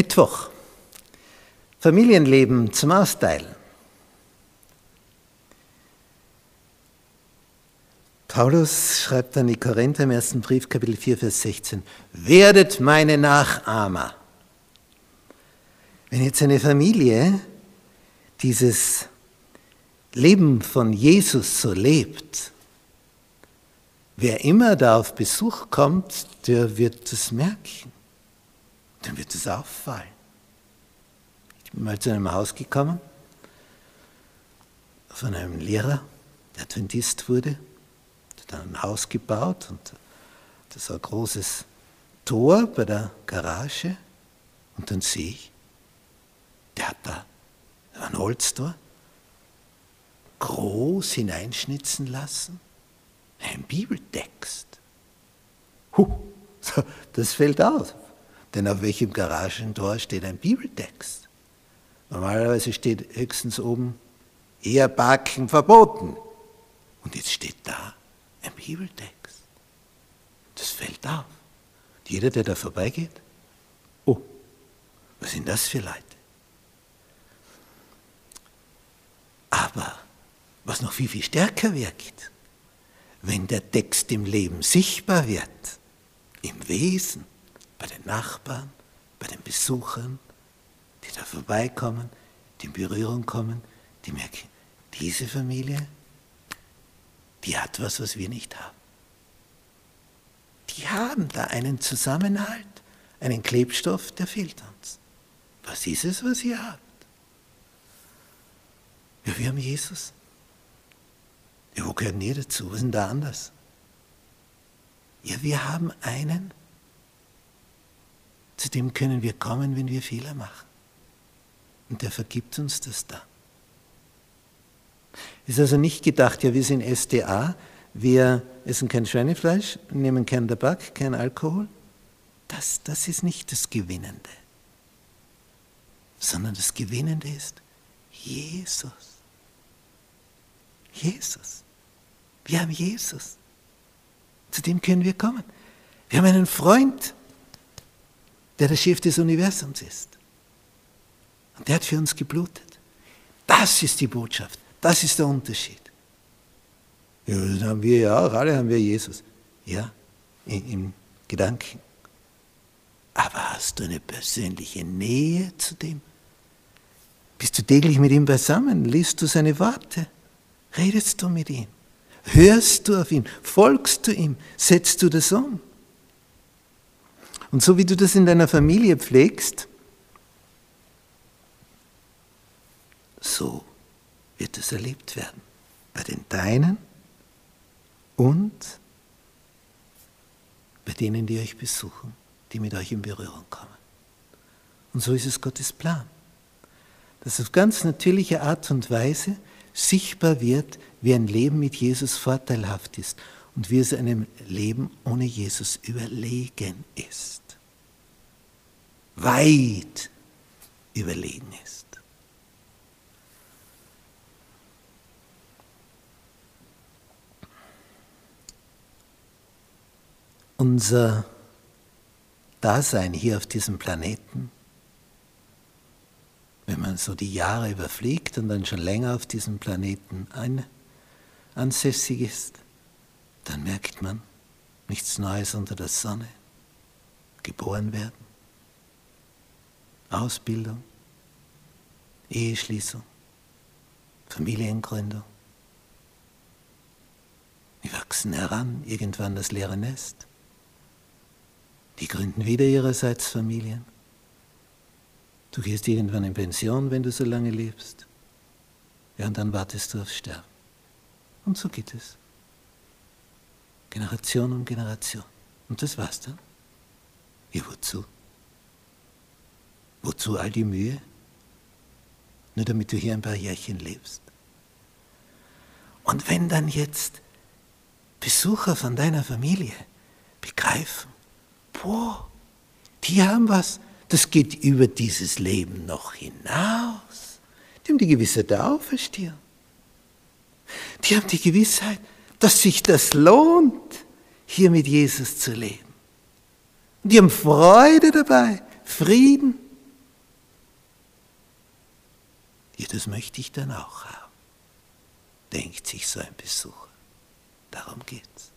Mittwoch. Familienleben zum Austeilen. Paulus schreibt an die Korinther im ersten Brief, Kapitel 4, Vers 16, werdet meine Nachahmer. Wenn jetzt eine Familie dieses Leben von Jesus so lebt, wer immer da auf Besuch kommt, der wird es merken. Es auffallen. Ich bin mal zu einem Haus gekommen von einem Lehrer, der Adventist wurde dann ein Haus gebaut und das war ein großes Tor bei der Garage und dann sehe ich, der hat da ein Holztor groß hineinschnitzen lassen, ein Bibeltext. Huh, das fällt aus, denn auf welchem Garagentor steht ein Bibeltext? Normalerweise steht höchstens oben Ehebacken verboten. Und jetzt steht da ein Bibeltext. Das fällt auf. Jeder, der da vorbeigeht, oh, was sind das für Leute? Aber was noch viel, viel stärker wirkt, wenn der Text im Leben sichtbar wird, im Wesen, den Nachbarn, bei den Besuchern, die da vorbeikommen, die in Berührung kommen, die merken, diese Familie, die hat was, was wir nicht haben. Die haben da einen Zusammenhalt, einen Klebstoff, der fehlt uns. Was ist es, was ihr habt? Ja, wir haben Jesus. Ja, wo gehören ihr dazu? Was ist denn da anders? Ja, wir haben einen, zu dem können wir kommen, wenn wir Fehler machen. Und der vergibt uns das dann. Ist also nicht gedacht, ja, wir sind SDA, wir essen kein Schweinefleisch, nehmen keinen Tabak, kein Alkohol. Das, das ist nicht das Gewinnende, sondern das Gewinnende ist Jesus. Jesus. Wir haben Jesus. Zu dem können wir kommen. Wir haben einen Freund, der der Chef des Universums ist. Und der hat für uns geblutet. Das ist die Botschaft. Das ist der Unterschied. Ja, das haben wir ja auch, alle haben wir Jesus. Ja, im Gedanken. Aber hast du eine persönliche Nähe zu dem? Bist du täglich mit ihm beisammen? Liest du seine Worte? Redest du mit ihm? Hörst du auf ihn? Folgst du ihm? Setzt du das um? Und so wie du das in deiner Familie pflegst, so wird es erlebt werden. Bei den Deinen und bei denen, die euch besuchen, die mit euch in Berührung kommen. Und so ist es Gottes Plan, dass auf ganz natürliche Art und Weise sichtbar wird, wie ein Leben mit Jesus vorteilhaft ist und wie es einem Leben ohne Jesus überlegen ist. Weit überlegen ist. unser Dasein hier auf diesem Planeten, wenn man so die Jahre überfliegt und dann schon länger auf diesem Planeten ansässig ist, dann merkt man nichts Neues unter der Sonne. Geboren werden, Ausbildung, Eheschließung, Familiengründung. Wir wachsen heran, irgendwann das leere Nest. Die gründen wieder ihrerseits Familien. Du gehst irgendwann in Pension, wenn du so lange lebst. Ja, und dann wartest du aufs Sterben. Und so geht es. Generation um Generation. Und das war's dann. Ja, wozu? Wozu all die Mühe? Nur damit du hier ein paar Jährchen lebst. Und wenn dann jetzt Besucher von deiner Familie begreifen, boah, die haben was, das geht über dieses Leben noch hinaus. Die haben die Gewissheit der Auferstehung. Die haben die Gewissheit, dass sich das lohnt, hier mit Jesus zu leben. Und die haben Freude dabei, Frieden. Ja, das möchte ich dann auch haben, denkt sich so ein Besucher. Darum geht's.